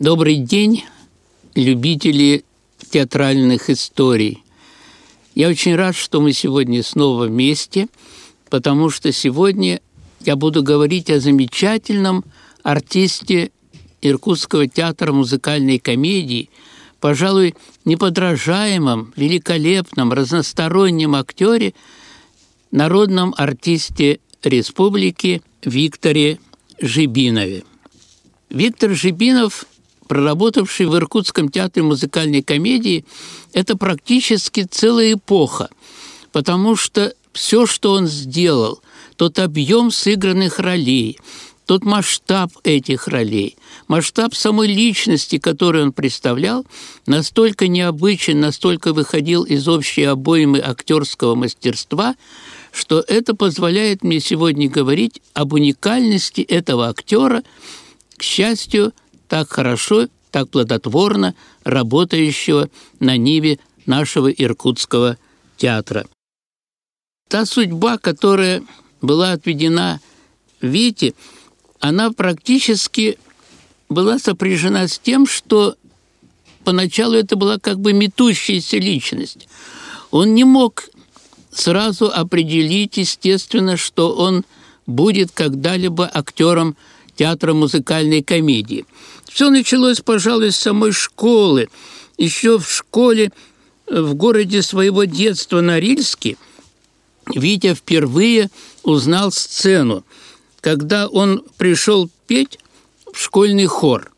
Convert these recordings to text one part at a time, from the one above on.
Добрый день, любители театральных историй. Я очень рад, что мы сегодня снова вместе, потому что сегодня я буду говорить о замечательном артисте Иркутского театра музыкальной комедии, пожалуй, неподражаемом, великолепном, разностороннем актере, народном артисте республики Викторе Жибинове. Виктор Жибинов – проработавший в Иркутском театре музыкальной комедии, это практически целая эпоха, потому что все, что он сделал, тот объем сыгранных ролей, тот масштаб этих ролей, масштаб самой личности, которую он представлял, настолько необычен, настолько выходил из общей обоймы актерского мастерства, что это позволяет мне сегодня говорить об уникальности этого актера, к счастью, так хорошо, так плодотворно работающего на ниве нашего иркутского театра. Та судьба, которая была отведена Вите, она практически была сопряжена с тем, что поначалу это была как бы метущаяся личность. Он не мог сразу определить, естественно, что он будет когда-либо актером театра музыкальной комедии. Все началось, пожалуй, с самой школы. Еще в школе э, в городе своего детства Норильске Витя впервые узнал сцену, когда он пришел петь в школьный хор.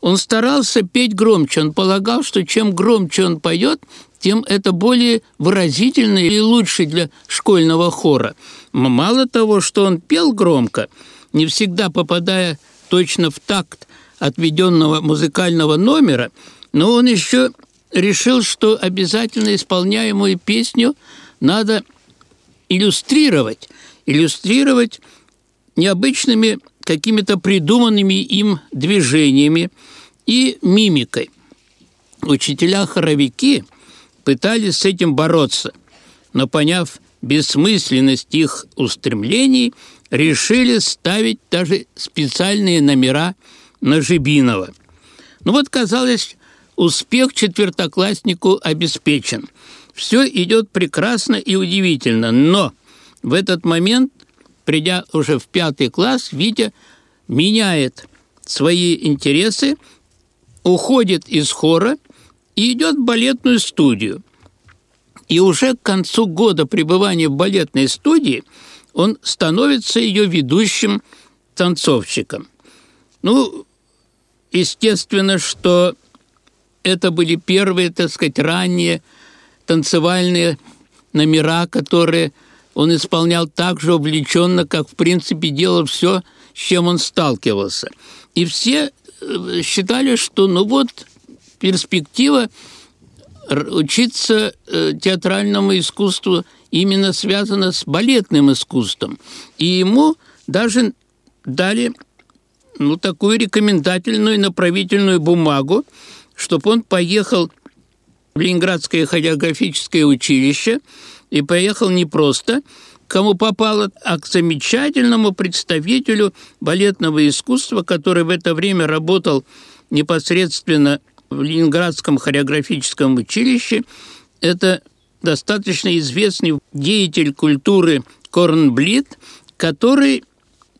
Он старался петь громче, он полагал, что чем громче он поет, тем это более выразительно и лучше для школьного хора. Мало того, что он пел громко – не всегда попадая точно в такт отведенного музыкального номера, но он еще решил, что обязательно исполняемую песню надо иллюстрировать, иллюстрировать необычными какими-то придуманными им движениями и мимикой. Учителя-хоровики пытались с этим бороться, но, поняв бессмысленность их устремлений, решили ставить даже специальные номера на Жибинова. Ну вот, казалось, успех четвертокласснику обеспечен. Все идет прекрасно и удивительно, но в этот момент, придя уже в пятый класс, Витя меняет свои интересы, уходит из хора и идет в балетную студию. И уже к концу года пребывания в балетной студии – он становится ее ведущим танцовщиком. Ну, естественно, что это были первые, так сказать, ранние танцевальные номера, которые он исполнял так же увлеченно, как, в принципе, делал все, с чем он сталкивался. И все э, считали, что, ну вот, перспектива учиться э, театральному искусству именно связано с балетным искусством. И ему даже дали ну, такую рекомендательную направительную бумагу, чтобы он поехал в Ленинградское хореографическое училище и поехал не просто кому попало, а к замечательному представителю балетного искусства, который в это время работал непосредственно в Ленинградском хореографическом училище. Это достаточно известный деятель культуры Корнблит, который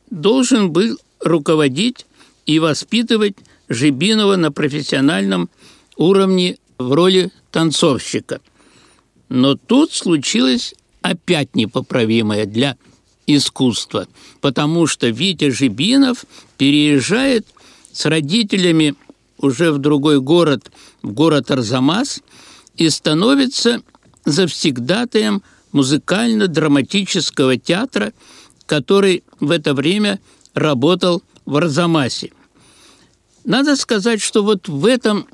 должен был руководить и воспитывать Жибинова на профессиональном уровне в роли танцовщика. Но тут случилось опять непоправимое для искусства, потому что Витя Жибинов переезжает с родителями уже в другой город, в город Арзамас, и становится завсегдатаем музыкально-драматического театра, который в это время работал в Арзамасе. Надо сказать, что вот в этом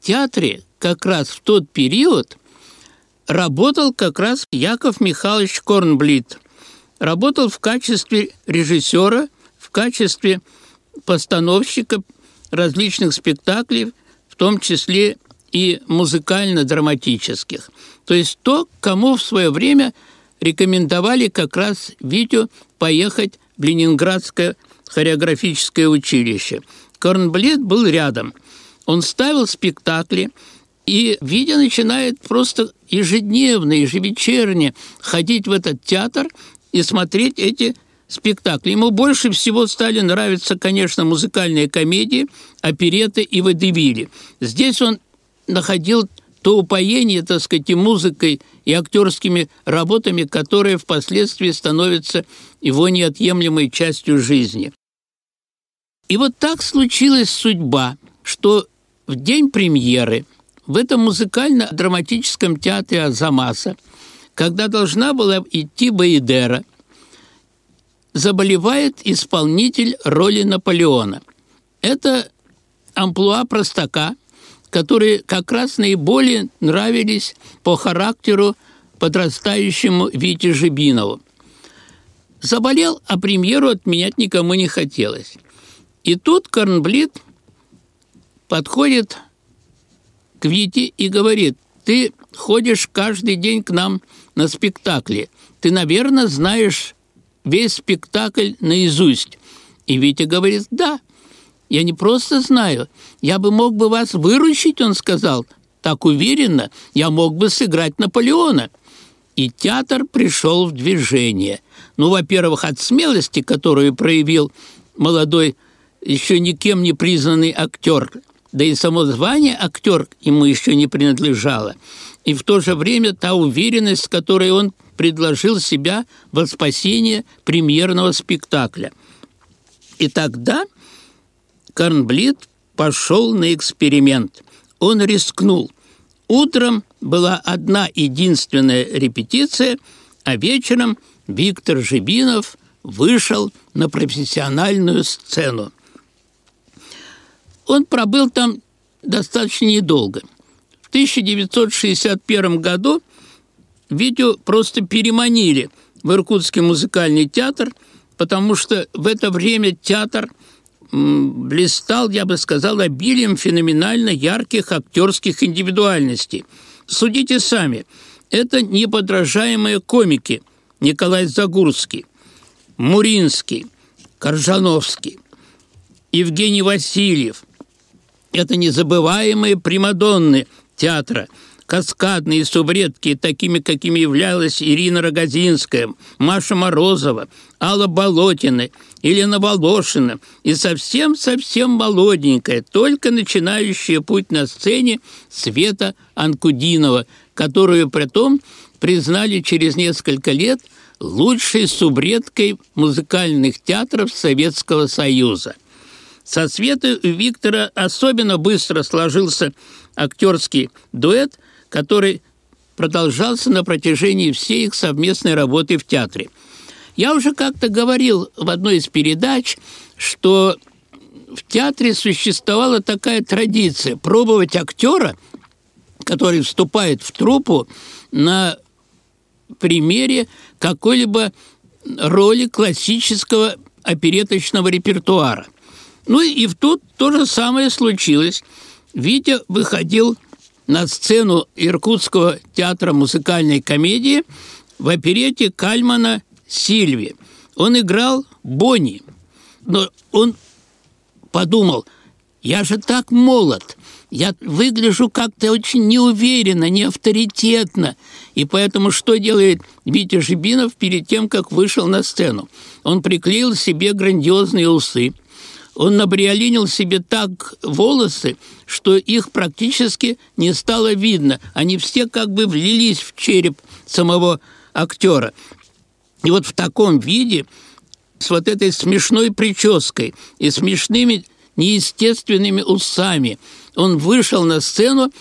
театре как раз в тот период работал как раз Яков Михайлович Корнблит. Работал в качестве режиссера, в качестве постановщика различных спектаклей, в том числе и музыкально-драматических. То есть то, кому в свое время рекомендовали как раз Витю поехать Ленинградское хореографическое училище. Корнблит был рядом. Он ставил спектакли, и Витя начинает просто ежедневно, ежевечерне ходить в этот театр и смотреть эти спектакли. Ему больше всего стали нравиться, конечно, музыкальные комедии, опереты и водевили. Здесь он находил то упоение, так сказать, и музыкой, и актерскими работами, которые впоследствии становятся его неотъемлемой частью жизни. И вот так случилась судьба, что в день премьеры в этом музыкально-драматическом театре Азамаса, когда должна была идти Баидера, заболевает исполнитель роли Наполеона. Это амплуа простака, которые как раз наиболее нравились по характеру подрастающему Вите Жибинову. Заболел, а премьеру отменять никому не хотелось. И тут Корнблит подходит к Вите и говорит, ты ходишь каждый день к нам на спектакли. Ты, наверное, знаешь весь спектакль наизусть. И Витя говорит, да, я не просто знаю, я бы мог бы вас выручить, он сказал. Так уверенно, я мог бы сыграть Наполеона. И театр пришел в движение. Ну, во-первых, от смелости, которую проявил молодой, еще никем не признанный актер, да и само звание актер ему еще не принадлежало. И в то же время та уверенность, с которой он предложил себя во спасение премьерного спектакля. И тогда Корнблит пошел на эксперимент. Он рискнул. Утром была одна единственная репетиция, а вечером Виктор Жибинов вышел на профессиональную сцену. Он пробыл там достаточно недолго. В 1961 году Витю просто переманили в Иркутский музыкальный театр, потому что в это время театр блистал, я бы сказал, обилием феноменально ярких актерских индивидуальностей. Судите сами, это неподражаемые комики Николай Загурский, Муринский, Коржановский, Евгений Васильев, это незабываемые примадонны театра, каскадные субредки, такими, какими являлась Ирина Рогозинская, Маша Морозова, Алла Болотина, Елена Волошина и совсем-совсем молоденькая, только начинающая путь на сцене Света Анкудинова, которую при том признали через несколько лет лучшей субредкой музыкальных театров Советского Союза – со Светой у Виктора особенно быстро сложился актерский дуэт, который продолжался на протяжении всей их совместной работы в театре. Я уже как-то говорил в одной из передач, что в театре существовала такая традиция пробовать актера, который вступает в труппу на примере какой-либо роли классического опереточного репертуара – ну и в тут то же самое случилось. Витя выходил на сцену Иркутского театра музыкальной комедии в оперете Кальмана «Сильви». Он играл Бонни, но он подумал, я же так молод, я выгляжу как-то очень неуверенно, неавторитетно. И поэтому что делает Витя Жибинов перед тем, как вышел на сцену? Он приклеил себе грандиозные усы – он набриолинил себе так волосы, что их практически не стало видно. Они все как бы влились в череп самого актера. И вот в таком виде, с вот этой смешной прической и смешными неестественными усами, он вышел на сцену,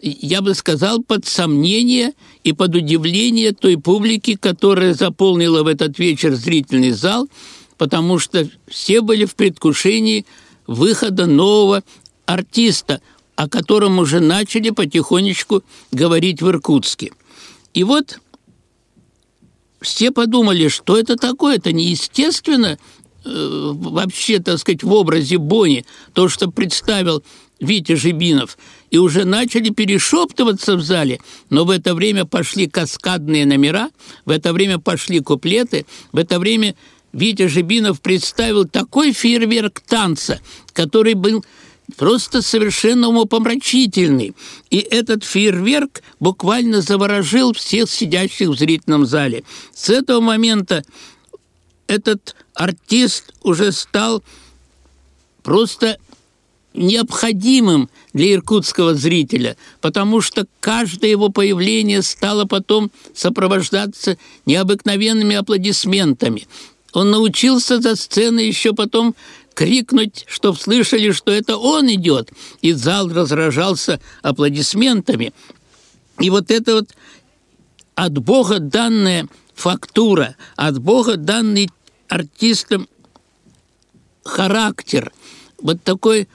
я бы сказал, под сомнение и под удивление той публики, которая заполнила в этот вечер зрительный зал – потому что все были в предвкушении выхода нового артиста, о котором уже начали потихонечку говорить в Иркутске. И вот все подумали, что это такое, это неестественно э, вообще, так сказать, в образе Бони, то, что представил Витя Жибинов, и уже начали перешептываться в зале, но в это время пошли каскадные номера, в это время пошли куплеты, в это время Витя Жибинов представил такой фейерверк танца, который был просто совершенно умопомрачительный. И этот фейерверк буквально заворожил всех сидящих в зрительном зале. С этого момента этот артист уже стал просто необходимым для иркутского зрителя, потому что каждое его появление стало потом сопровождаться необыкновенными аплодисментами. Он научился за сценой еще потом крикнуть, чтоб слышали, что это он идет, и зал разражался аплодисментами. И вот это вот от Бога данная фактура, от Бога данный артистам характер, вот такой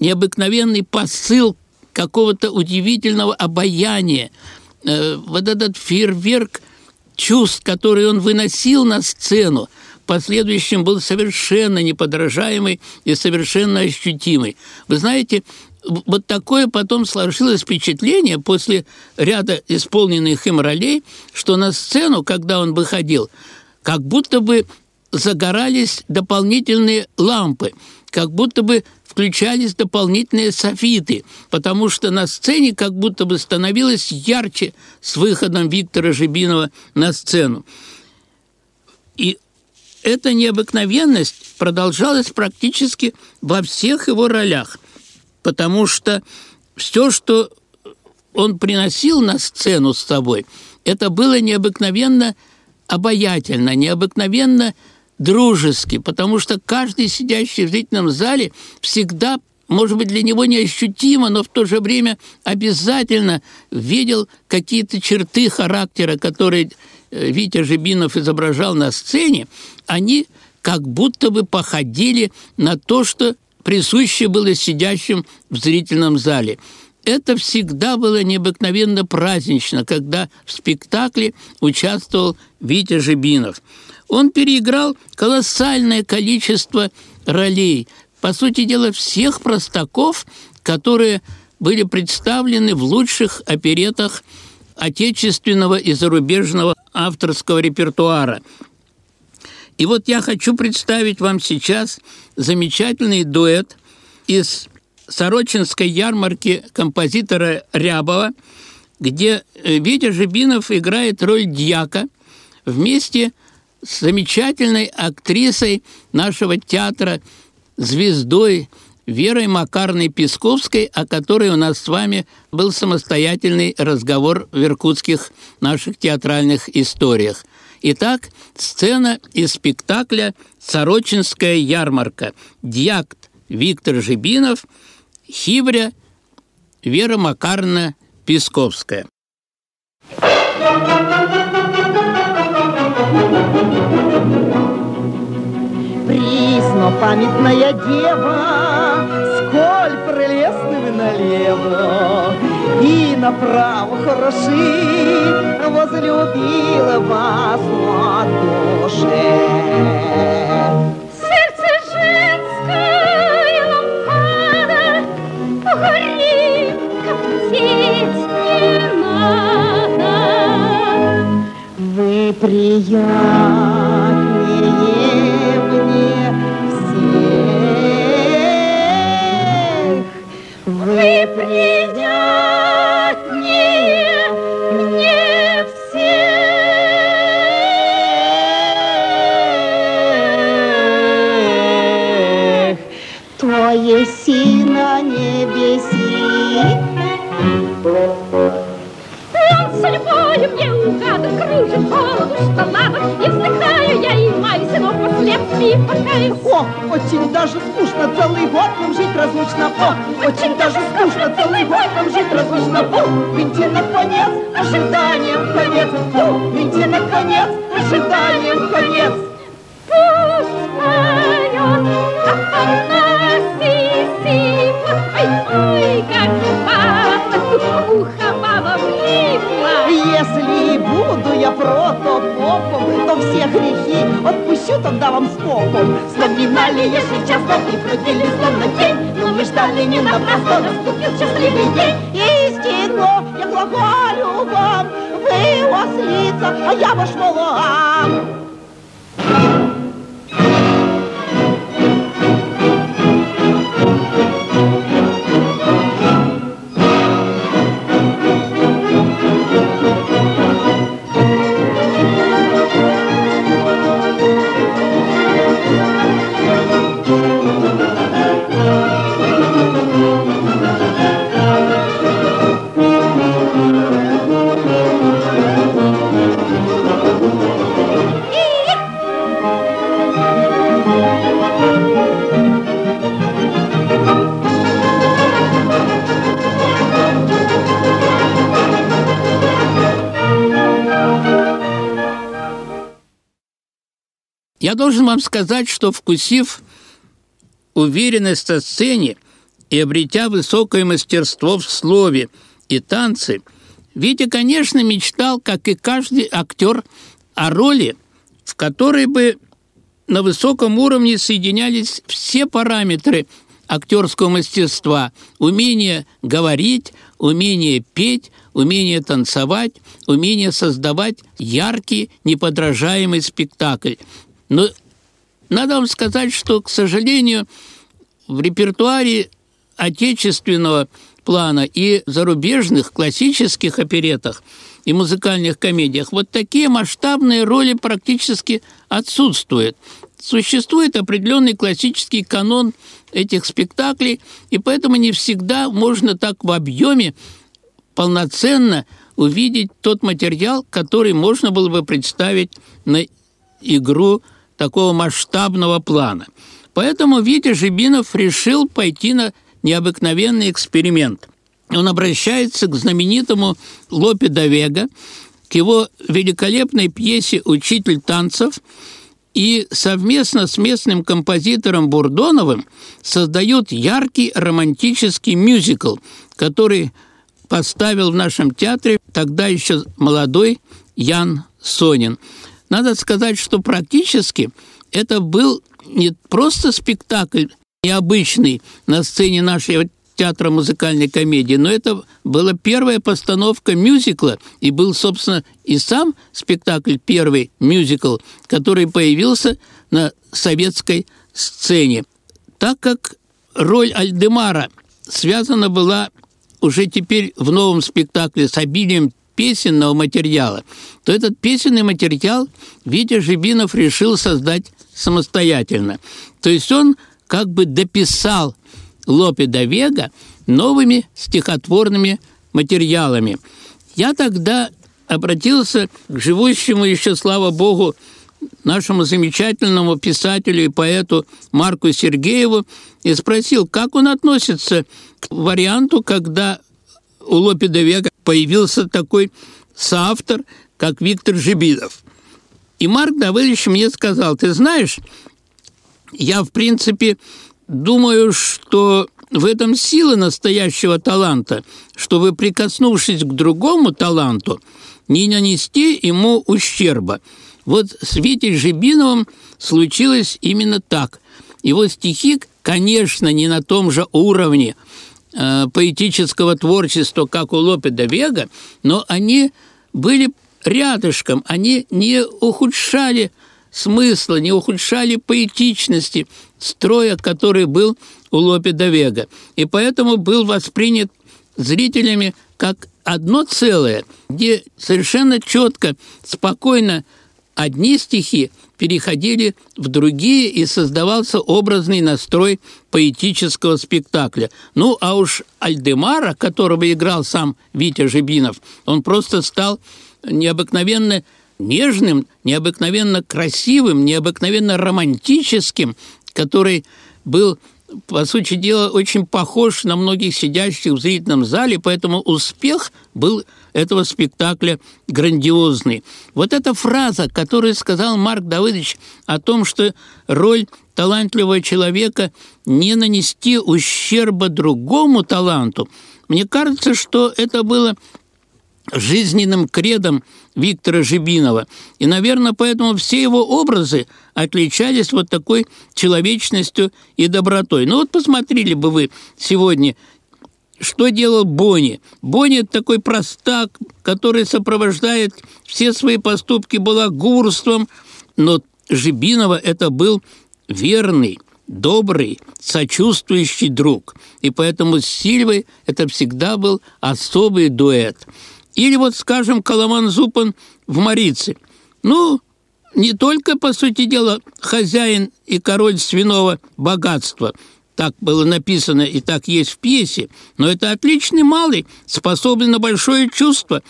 необыкновенный посыл какого-то удивительного обаяния, э, вот этот фейерверк чувств, который он выносил на сцену, последующем был совершенно неподражаемый и совершенно ощутимый. Вы знаете, вот такое потом сложилось впечатление после ряда исполненных им ролей, что на сцену, когда он выходил, как будто бы загорались дополнительные лампы, как будто бы включались дополнительные софиты, потому что на сцене как будто бы становилось ярче с выходом Виктора Жибинова на сцену. И эта необыкновенность продолжалась практически во всех его ролях, потому что все, что он приносил на сцену с собой, это было необыкновенно обаятельно, необыкновенно дружески, потому что каждый сидящий в зрительном зале всегда может быть, для него неощутимо, но в то же время обязательно видел какие-то черты характера, которые Витя Жибинов изображал на сцене, они как будто бы походили на то, что присуще было сидящим в зрительном зале. Это всегда было необыкновенно празднично, когда в спектакле участвовал Витя Жибинов – он переиграл колоссальное количество ролей. По сути дела, всех простаков, которые были представлены в лучших оперетах отечественного и зарубежного авторского репертуара. И вот я хочу представить вам сейчас замечательный дуэт из Сорочинской ярмарки композитора Рябова, где э, Витя Жибинов играет роль дьяка вместе с с замечательной актрисой нашего театра, звездой Верой Макарной Песковской, о которой у нас с вами был самостоятельный разговор в иркутских наших театральных историях. Итак, сцена из спектакля «Сорочинская ярмарка». Дьякт Виктор Жибинов, Хивря Вера Макарна Песковская. Присно памятная дева, Сколь прелестны вы налево. И направо хороши, Возлюбила вас душе. Сердце женское Вы приятны Washington. Вам сказать, что вкусив уверенность на сцене и обретя высокое мастерство в слове и танце, Витя, конечно, мечтал, как и каждый актер, о роли, в которой бы на высоком уровне соединялись все параметры актерского мастерства, умение говорить, умение петь, умение танцевать, умение создавать яркий, неподражаемый спектакль. Но надо вам сказать, что, к сожалению, в репертуаре отечественного плана и зарубежных классических оперетах и музыкальных комедиях вот такие масштабные роли практически отсутствуют. Существует определенный классический канон этих спектаклей, и поэтому не всегда можно так в объеме полноценно увидеть тот материал, который можно было бы представить на игру такого масштабного плана. Поэтому Витя Жибинов решил пойти на необыкновенный эксперимент. Он обращается к знаменитому Лопе Давега, к его великолепной пьесе «Учитель танцев», и совместно с местным композитором Бурдоновым создают яркий романтический мюзикл, который поставил в нашем театре тогда еще молодой Ян Сонин. Надо сказать, что практически это был не просто спектакль необычный на сцене нашего театра музыкальной комедии, но это была первая постановка мюзикла, и был, собственно, и сам спектакль первый мюзикл, который появился на советской сцене. Так как роль Альдемара связана была уже теперь в новом спектакле с обилием песенного материала, то этот песенный материал Витя Жибинов решил создать самостоятельно. То есть он как бы дописал Лопе да Вега новыми стихотворными материалами. Я тогда обратился к живущему еще, слава богу, нашему замечательному писателю и поэту Марку Сергееву и спросил, как он относится к варианту, когда у Лопе де Вега появился такой соавтор, как Виктор Жибидов. И Марк Давыдович мне сказал, ты знаешь, я, в принципе, думаю, что в этом сила настоящего таланта, чтобы, прикоснувшись к другому таланту, не нанести ему ущерба. Вот с Витей Жибиновым случилось именно так. Его стихи, конечно, не на том же уровне э, поэтического творчества, как у Лопе де Вега, но они были рядышком, они не ухудшали смысла, не ухудшали поэтичности строя, который был у Лопе де Вега. И поэтому был воспринят зрителями как одно целое, где совершенно четко, спокойно одни стихи переходили в другие, и создавался образный настрой поэтического спектакля. Ну, а уж Альдемара, которого играл сам Витя Жибинов, он просто стал необыкновенно нежным, необыкновенно красивым, необыкновенно романтическим, который был по сути дела, очень похож на многих сидящих в зрительном зале, поэтому успех был этого спектакля грандиозный. Вот эта фраза, которую сказал Марк Давыдович о том, что роль талантливого человека не нанести ущерба другому таланту, мне кажется, что это было жизненным кредом Виктора Жибинова. И, наверное, поэтому все его образы отличались вот такой человечностью и добротой. Ну вот посмотрели бы вы сегодня, что делал Бонни. Бонни – это такой простак, который сопровождает все свои поступки балагурством, но Жибинова это был верный, добрый, сочувствующий друг. И поэтому с Сильвой это всегда был особый дуэт – или вот, скажем, Коломан Зупан в Марице. Ну, не только, по сути дела, хозяин и король свиного богатства, так было написано и так есть в пьесе, но это отличный малый, способный на большое чувство.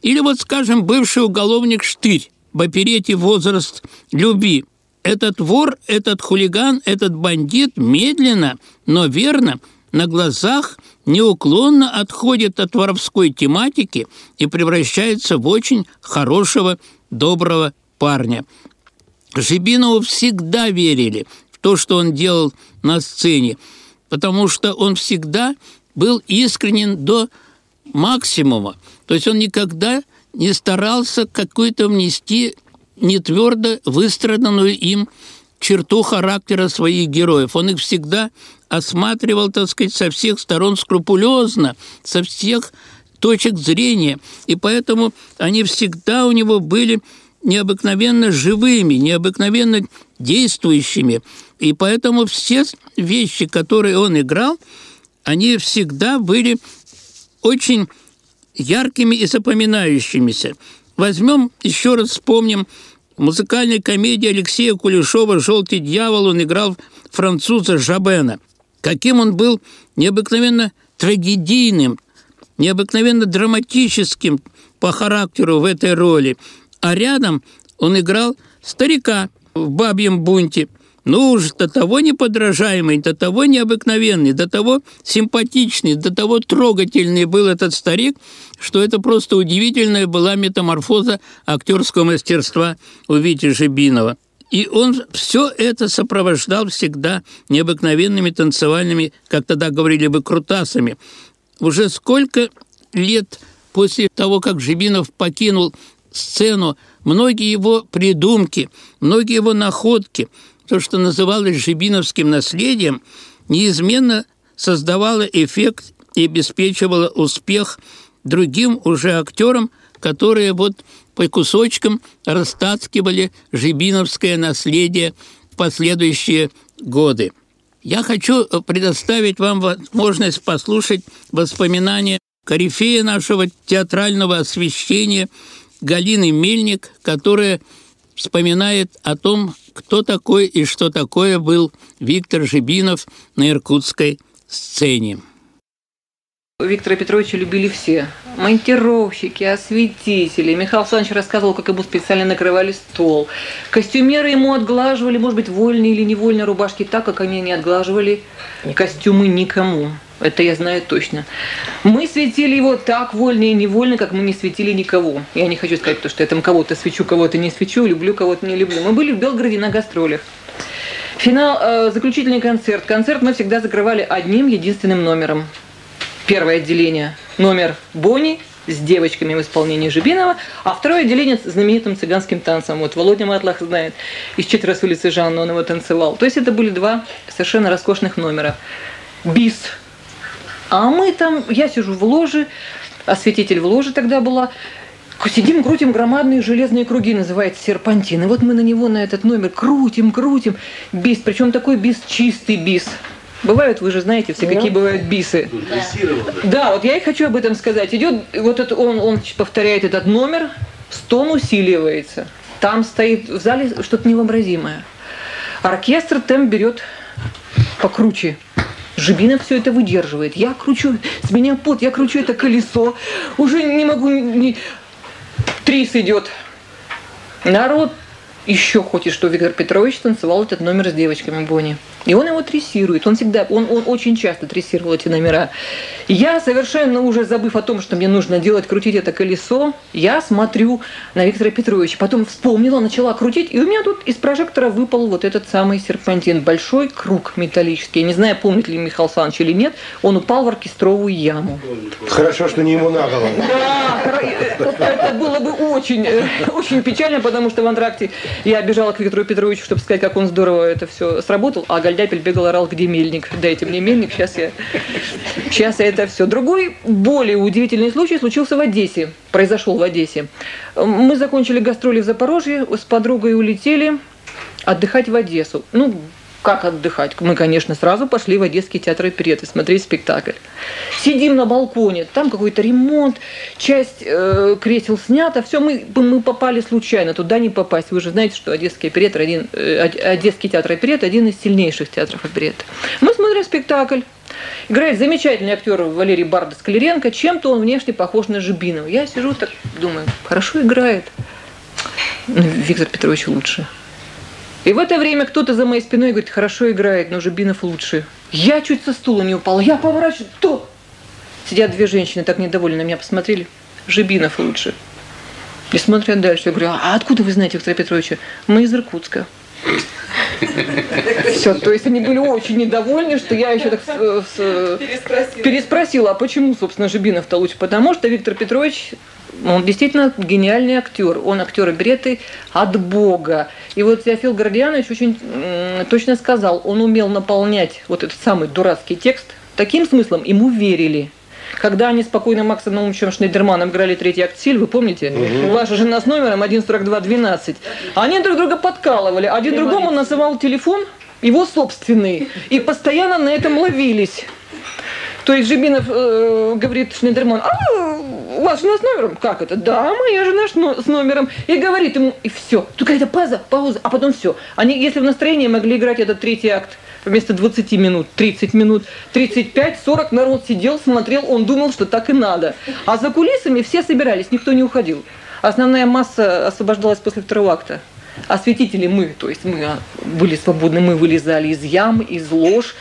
Или вот, скажем, бывший уголовник Штырь в оперете «Возраст любви». Этот вор, этот хулиган, этот бандит медленно, но верно на глазах неуклонно отходит от воровской тематики и превращается в очень хорошего, доброго парня. Жибинову всегда верили в то, что он делал на сцене, потому что он всегда был искренен до максимума. То есть он никогда не старался какую-то внести не твердо выстраданную им черту характера своих героев. Он их всегда осматривал, так сказать, со всех сторон скрупулезно, со всех точек зрения. И поэтому они всегда у него были необыкновенно живыми, необыкновенно действующими. И поэтому все вещи, которые он играл, они всегда были очень яркими и запоминающимися. Возьмем, еще раз вспомним, музыкальной комедии Алексея Кулешова «Желтый дьявол» он играл француза Жабена. Каким он был необыкновенно трагедийным, необыкновенно драматическим по характеру в этой роли. А рядом он играл старика в «Бабьем бунте», ну уж до того неподражаемый, до того необыкновенный, до того симпатичный, до того трогательный был этот старик, что это просто удивительная была метаморфоза актерского мастерства у Вити Жибинова. И он все это сопровождал всегда необыкновенными танцевальными, как тогда говорили бы, крутасами. Уже сколько лет после того, как Жибинов покинул сцену, многие его придумки, многие его находки – то, что называлось жибиновским наследием, неизменно создавало эффект и обеспечивало успех другим уже актерам, которые вот по кусочкам растаскивали жибиновское наследие в последующие годы. Я хочу предоставить вам возможность послушать воспоминания корифея нашего театрального освещения Галины Мельник, которая вспоминает о том, кто такой и что такое был Виктор Жибинов на иркутской сцене. Виктора Петровича любили все. Монтировщики, осветители. Михаил Александрович рассказывал, как ему специально накрывали стол. Костюмеры ему отглаживали, может быть, вольные или невольные рубашки, так, как они не отглаживали костюмы никому. Это я знаю точно. Мы светили его так вольно и невольно, как мы не светили никого. Я не хочу сказать, то, что я там кого-то свечу, кого-то не свечу, люблю, кого-то не люблю. Мы были в Белгороде на гастролях. Финал, э, заключительный концерт. Концерт мы всегда закрывали одним единственным номером. Первое отделение номер Бонни с девочками в исполнении Жибинова, а второе отделение с знаменитым цыганским танцем. Вот Володя Матлах знает, из «Четверо с улицы Жанна» он его танцевал. То есть это были два совершенно роскошных номера. Бис а мы там, я сижу в ложе, осветитель в ложе тогда была, сидим, крутим громадные железные круги, называется серпантин. И вот мы на него, на этот номер крутим, крутим. Бис, причем такой бис, чистый бис. Бывают, вы же знаете все, какие бывают бисы. Да, вот я и хочу об этом сказать. Идет, вот это, он, он повторяет этот номер, стон усиливается. Там стоит в зале что-то невообразимое. Оркестр темп берет покруче. Жибинов все это выдерживает. Я кручу, с меня пот, я кручу это колесо. Уже не могу... Не... Трис идет. Народ еще хочет, что Виктор Петрович танцевал этот номер с девочками Бонни. И он его трессирует. Он всегда, он, он очень часто трессировал эти номера. Я, совершенно уже забыв о том, что мне нужно делать, крутить это колесо, я смотрю на Виктора Петровича. Потом вспомнила, начала крутить, и у меня тут из прожектора выпал вот этот самый серпантин. Большой круг металлический. Я не знаю, помнит ли Михаил Александрович или нет. Он упал в оркестровую яму. Хорошо, что не ему на голову. Да, это было бы очень, э, очень печально, потому что в антракте я бежала к Виктору Петровичу, чтобы сказать, как он здорово это все сработал, а Гальдяпель бегал, орал, где мельник. Дайте мне мельник, сейчас я, сейчас я это все. Другой, более удивительный случай случился в Одессе, произошел в Одессе. Мы закончили гастроли в Запорожье, с подругой улетели отдыхать в Одессу. Ну, как отдыхать? Мы, конечно, сразу пошли в Одесский театр опереты смотреть спектакль. Сидим на балконе, там какой-то ремонт, часть э, кресел снята, все, мы, мы попали случайно, туда не попасть. Вы же знаете, что Одесский оперет один, э, Одесский театр оперет один из сильнейших театров опереты. Мы смотрим спектакль. Играет замечательный актер Валерий Бардас Скляренко. Чем-то он внешне похож на Жибинова. Я сижу так, думаю, хорошо играет. Виктор Петрович лучше. И в это время кто-то за моей спиной говорит, хорошо играет, но Жибинов лучше. Я чуть со стула не упала, я поворачиваюсь, кто? Сидят две женщины, так недовольны на меня посмотрели. Жибинов лучше. И смотрят дальше. Я говорю, а откуда вы знаете Виктора Петровича? Мы из Иркутска. Все, то есть они были очень недовольны, что я еще так с, с, переспросила. переспросила, а почему, собственно, Жибинов-то лучше? Потому что Виктор Петрович он действительно гениальный актер. Он актер опереты от Бога. И вот Феофил Гордианович очень точно сказал, он умел наполнять вот этот самый дурацкий текст таким смыслом, ему верили. Когда они спокойно Максом Наумовичем Шнейдерманом играли третий акт Силь, вы помните? Угу. Ваша жена с номером 14212. Они друг друга подкалывали. Один другому называл телефон его собственный. И постоянно на этом ловились. То есть Жибинов э, говорит Шнейдерман, а у вас жена с номером? Как это? Да, моя жена с номером. И говорит ему, и все. Тут какая-то пауза, пауза, а потом все. Они, если в настроении могли играть этот третий акт вместо 20 минут, 30 минут, 35, 40 народ сидел, смотрел, он думал, что так и надо. А за кулисами все собирались, никто не уходил. Основная масса освобождалась после второго акта. Осветители мы, то есть мы были свободны, мы вылезали из ям, из лож,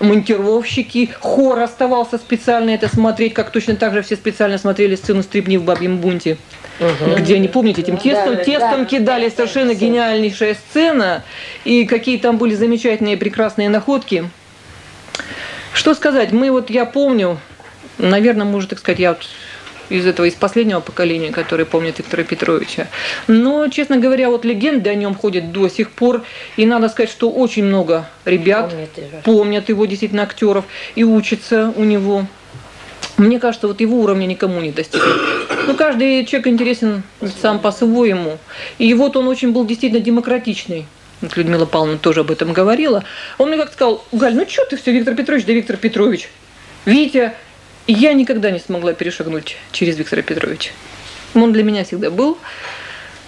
монтировщики, хор оставался специально это смотреть, как точно так же все специально смотрели сцену «Стрипни в бабьем бунте». Угу. Где, они, помните, этим тестом, да, тестом да, кидали, совершенно гениальнейшая сцена, и какие там были замечательные, прекрасные находки. Что сказать, мы вот, я помню, наверное, может, так сказать, я вот из этого, из последнего поколения, который помнит Виктора Петровича. Но, честно говоря, вот легенды о нем ходят до сих пор. И надо сказать, что очень много ребят помнят, помнят его, действительно, актеров, и учатся у него. Мне кажется, вот его уровня никому не достигнуть. Ну, каждый человек интересен сам по-своему. И вот он очень был действительно демократичный. Вот Людмила Павловна тоже об этом говорила. Он мне как сказал, Галь, ну что ты все, Виктор Петрович, да Виктор Петрович. Витя, я никогда не смогла перешагнуть через Виктора Петровича. Он для меня всегда был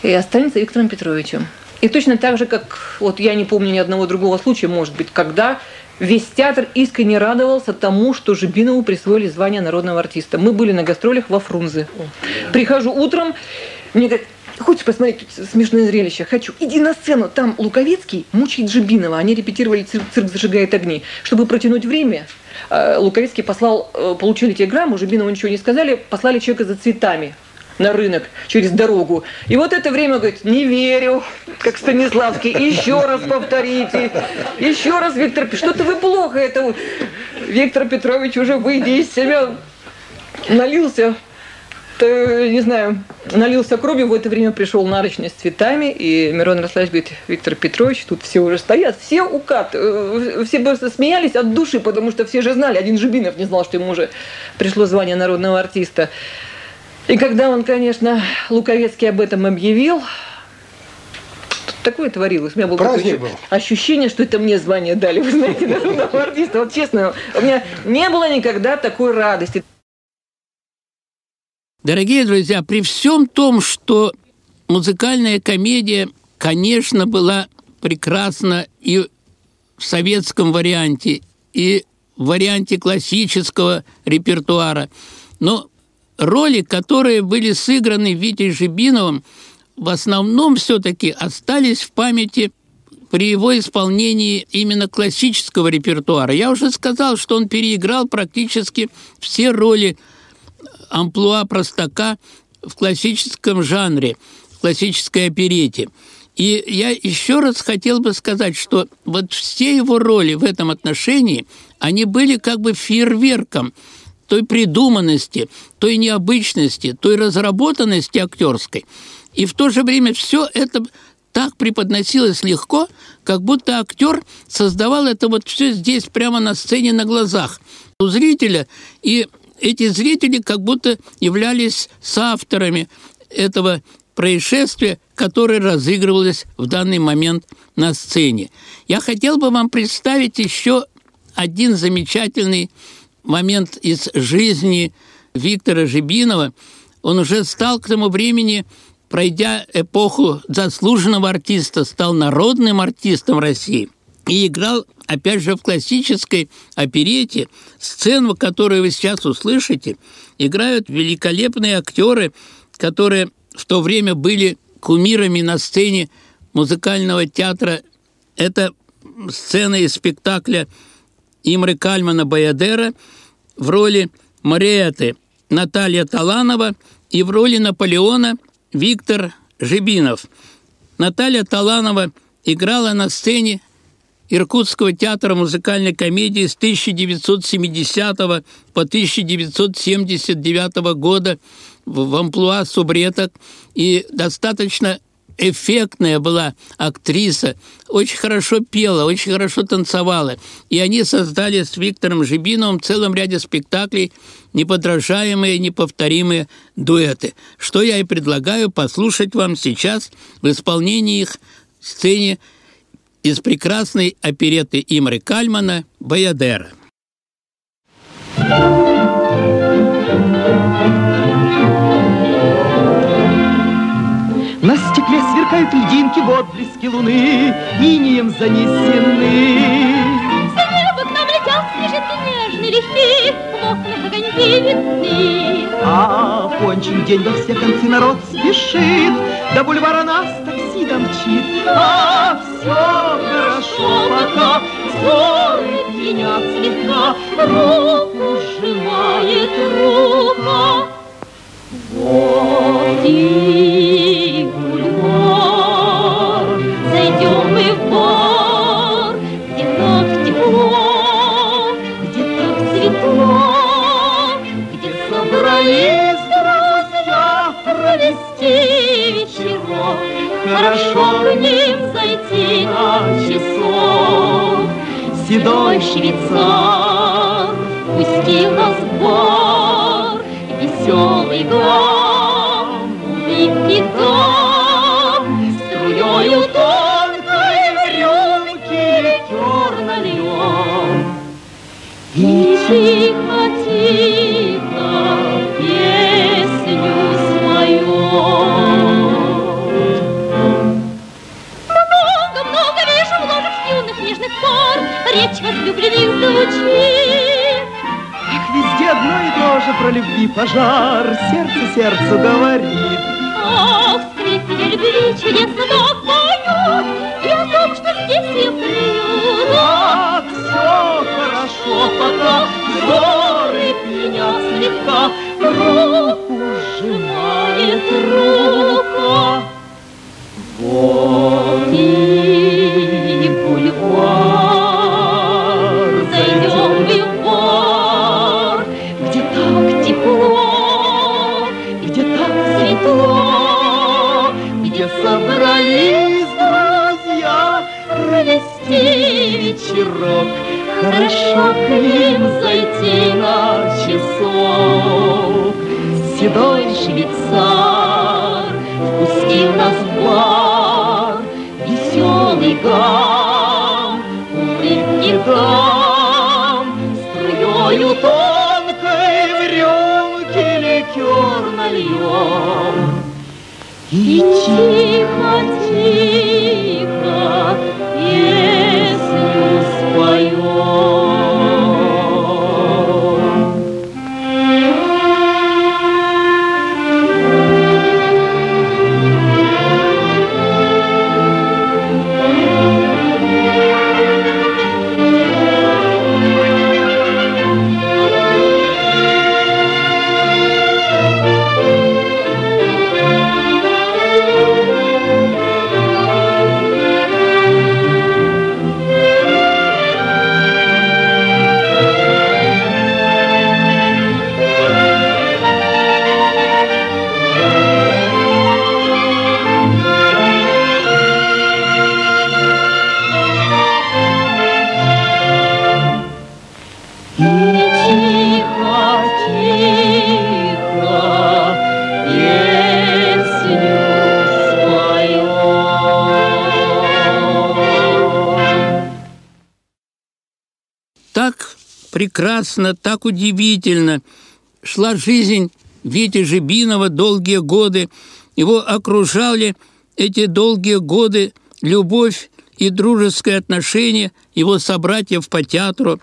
и останется Виктором Петровичем. И точно так же, как вот я не помню ни одного другого случая, может быть, когда Весь театр искренне радовался тому, что Жибинову присвоили звание народного артиста. Мы были на гастролях во Фрунзе. Прихожу утром, мне говорят, хочешь посмотреть смешное зрелище? Хочу. Иди на сцену. Там Луковецкий мучает Жибинова. Они репетировали цирк, цирк зажигает огни. Чтобы протянуть время, э, Луковецкий послал, э, получили телеграмму, Жибинову ничего не сказали, послали человека за цветами на рынок через дорогу. И вот это время, говорит, не верю, как Станиславский, еще раз повторите, еще раз, Виктор, что-то вы плохо это. Виктор Петрович уже выйдя из себя налился то, не знаю, налился кровью, в это время пришел нарочный с цветами, и Мирон Ярославович говорит, Виктор Петрович, тут все уже стоят, все укат, э, все просто смеялись от души, потому что все же знали, один Жибинов не знал, что ему уже пришло звание народного артиста. И когда он, конечно, Луковецкий об этом объявил, такое творилось. У меня было такое был. ощущение, что это мне звание дали, вы знаете, народного артиста. Вот честно, у меня не было никогда такой радости. Дорогие друзья, при всем том, что музыкальная комедия, конечно, была прекрасна и в советском варианте, и в варианте классического репертуара, но роли, которые были сыграны Витей Жибиновым, в основном все-таки остались в памяти при его исполнении именно классического репертуара. Я уже сказал, что он переиграл практически все роли амплуа простака в классическом жанре, в классической оперете. И я еще раз хотел бы сказать, что вот все его роли в этом отношении, они были как бы фейерверком – той придуманности, той необычности, той разработанности актерской. И в то же время все это так преподносилось легко, как будто актер создавал это вот все здесь, прямо на сцене, на глазах у зрителя. И эти зрители как будто являлись соавторами этого происшествия, которое разыгрывалось в данный момент на сцене. Я хотел бы вам представить еще один замечательный момент из жизни Виктора Жибинова, он уже стал к тому времени, пройдя эпоху заслуженного артиста, стал народным артистом России и играл, опять же, в классической оперете. Сцену, которую вы сейчас услышите, играют великолепные актеры, которые в то время были кумирами на сцене музыкального театра. Это сцена из спектакля Имры Кальмана Баядера в роли Мариэты Наталья Таланова и в роли Наполеона Виктор Жибинов. Наталья Таланова играла на сцене Иркутского театра музыкальной комедии с 1970 по 1979 года в амплуа субреток и достаточно эффектная была актриса, очень хорошо пела, очень хорошо танцевала. И они создали с Виктором Жибиновым в целом ряде спектаклей неподражаемые, неповторимые дуэты, что я и предлагаю послушать вам сейчас в исполнении их сцене из прекрасной опереты Имры Кальмана «Баядера». На сверкают льдинки в отблеске луны, Инием занесены. С неба к нам летят снежинки нежные, легкие, В окнах огоньки видны. А в кончик день во все концы народ спешит, До бульвара нас такси домчит. А все хорошо, пока Горы пьянят слегка, Руку сжимает рука. Вот Хорошо к ним зайти на часок. Седой швейцар пустил нас в бар, Веселый гам, звучит. Ах, везде одно и то же про любви пожар, Сердце сердцу говорит. Ах, скрипки любви чудесно поют, о том, что здесь им приют. Так, все хорошо, пока Горы пьянят слегка, Руку сжимает рука. Провести вечерок. Хорошо к ним зайти на часок. Седой швейцар впустил нас в бар, Веселый гам, улыбки дам, Струёю тонкой в рюмке ликер нальем. И тихо-тихо песню Так прекрасно, так удивительно шла жизнь Вити Жибинова долгие годы. Его окружали эти долгие годы любовь и дружеское отношение его собратьев по театру.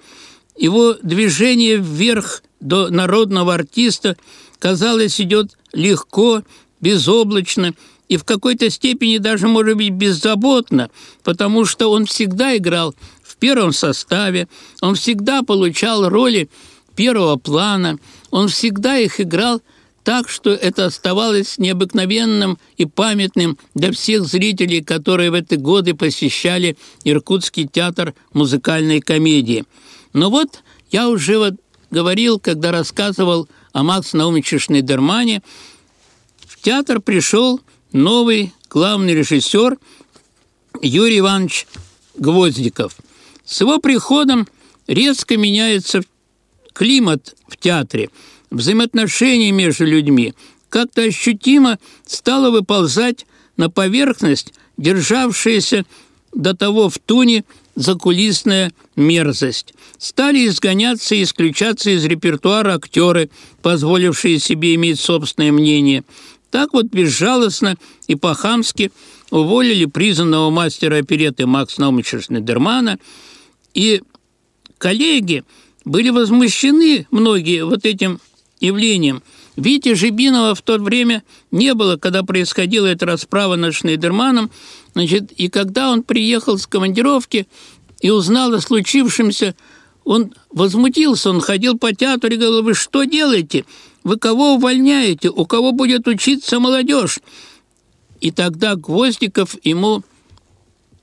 Его движение вверх до народного артиста, казалось, идет легко, безоблачно и в какой-то степени даже, может быть, беззаботно, потому что он всегда играл в первом составе, он всегда получал роли первого плана, он всегда их играл так что это оставалось необыкновенным и памятным для всех зрителей, которые в эти годы посещали Иркутский театр музыкальной комедии. Но вот я уже вот говорил, когда рассказывал о Макс Наумовиче Шнейдермане, в театр пришел новый главный режиссер Юрий Иванович Гвоздиков. С его приходом резко меняется климат в театре, взаимоотношения между людьми. Как-то ощутимо стало выползать на поверхность державшаяся до того в туне закулисная мерзость. Стали изгоняться и исключаться из репертуара актеры, позволившие себе иметь собственное мнение. Так вот безжалостно и по-хамски уволили признанного мастера опереты Макс Наумовича Шнедермана, и коллеги были возмущены многие вот этим явлением. Вити Жибинова в то время не было, когда происходила эта расправа над Шнейдерманом. Значит, и когда он приехал с командировки и узнал о случившемся, он возмутился, он ходил по театру и говорил, вы что делаете? Вы кого увольняете? У кого будет учиться молодежь? И тогда Гвоздиков ему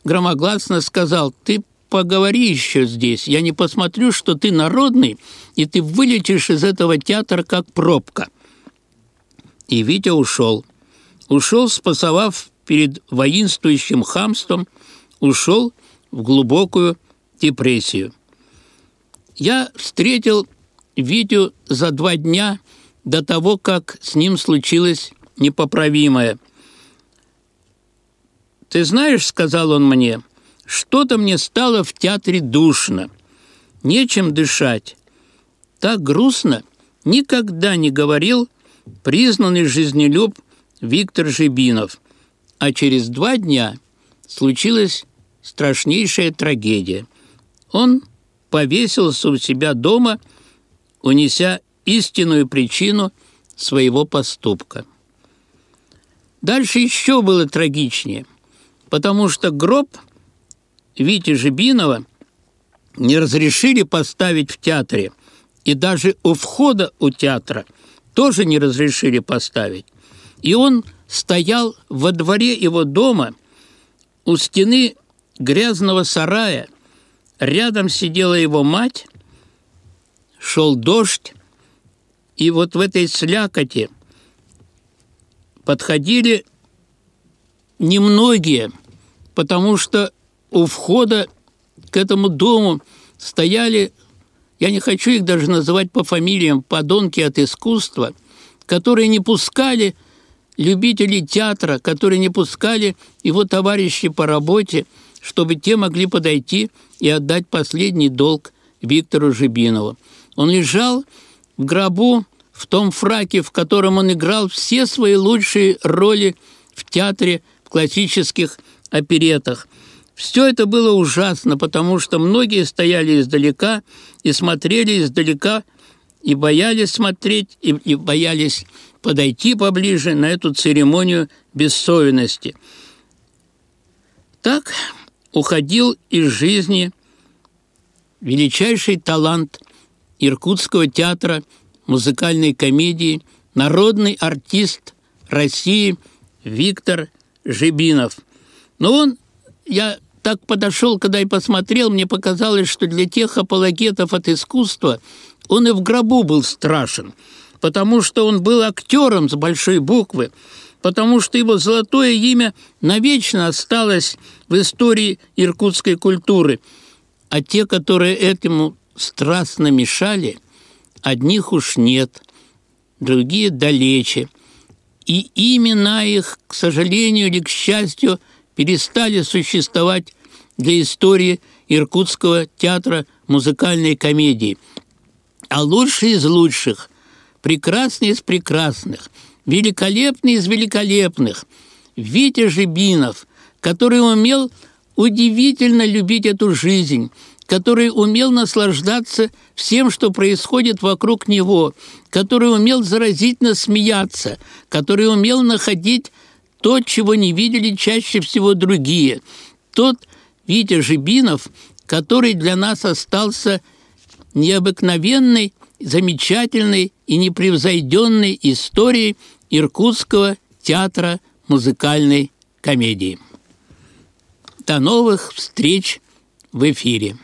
громогласно сказал, ты поговори еще здесь. Я не посмотрю, что ты народный, и ты вылетишь из этого театра как пробка. И Витя ушел. Ушел, спасовав перед воинствующим хамством, ушел в глубокую депрессию. Я встретил Витю за два дня до того, как с ним случилось непоправимое. «Ты знаешь, — сказал он мне, — что-то мне стало в театре душно, нечем дышать. Так грустно никогда не говорил признанный жизнелюб Виктор Жибинов. А через два дня случилась страшнейшая трагедия. Он повесился у себя дома, унеся истинную причину своего поступка. Дальше еще было трагичнее, потому что гроб Вити Жибинова не разрешили поставить в театре, и даже у входа у театра тоже не разрешили поставить. И он стоял во дворе его дома у стены грязного сарая. Рядом сидела его мать, шел дождь, и вот в этой слякоти подходили немногие, потому что у входа к этому дому стояли, я не хочу их даже называть по фамилиям, подонки от искусства, которые не пускали любителей театра, которые не пускали его товарищи по работе, чтобы те могли подойти и отдать последний долг Виктору Жибинову. Он лежал в гробу в том фраке, в котором он играл все свои лучшие роли в театре, в классических оперетах. Все это было ужасно, потому что многие стояли издалека и смотрели издалека, и боялись смотреть, и, и боялись подойти поближе на эту церемонию бессовенности. Так уходил из жизни величайший талант Иркутского театра музыкальной комедии, народный артист России Виктор Жибинов. Но он, я так подошел, когда и посмотрел, мне показалось, что для тех апологетов от искусства он и в гробу был страшен, потому что он был актером с большой буквы, потому что его золотое имя навечно осталось в истории иркутской культуры. А те, которые этому страстно мешали, одних уж нет, другие далече. И имена их, к сожалению или к счастью, перестали существовать для истории Иркутского театра музыкальной комедии. А лучший из лучших, прекрасный из прекрасных, великолепный из великолепных, Витя Жибинов, который умел удивительно любить эту жизнь, который умел наслаждаться всем, что происходит вокруг него, который умел заразительно смеяться, который умел находить то, чего не видели чаще всего другие. Тот Витя Жибинов, который для нас остался необыкновенной, замечательной и непревзойденной историей Иркутского театра музыкальной комедии. До новых встреч в эфире!